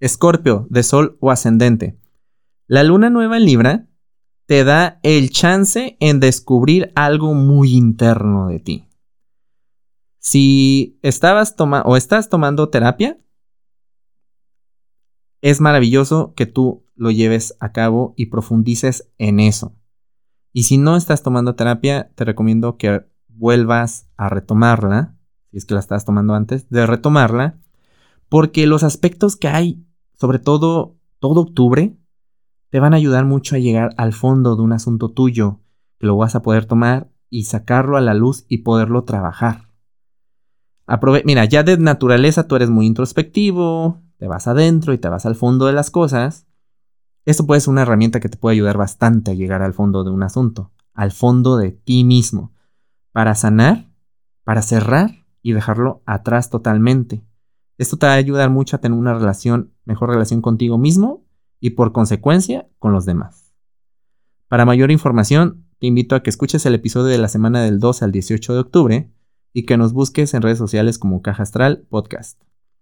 Escorpio, de Sol o ascendente. La luna nueva en Libra te da el chance en descubrir algo muy interno de ti. Si estabas tomando o estás tomando terapia, es maravilloso que tú lo lleves a cabo y profundices en eso. Y si no estás tomando terapia, te recomiendo que vuelvas a retomarla, si es que la estás tomando antes, de retomarla, porque los aspectos que hay, sobre todo todo octubre, te van a ayudar mucho a llegar al fondo de un asunto tuyo, que lo vas a poder tomar y sacarlo a la luz y poderlo trabajar. Mira, ya de naturaleza tú eres muy introspectivo, te vas adentro y te vas al fondo de las cosas. Esto puede ser una herramienta que te puede ayudar bastante a llegar al fondo de un asunto, al fondo de ti mismo, para sanar, para cerrar y dejarlo atrás totalmente. Esto te va a ayudar mucho a tener una relación, mejor relación contigo mismo y por consecuencia con los demás. Para mayor información, te invito a que escuches el episodio de la semana del 12 al 18 de octubre y que nos busques en redes sociales como Caja Astral Podcast.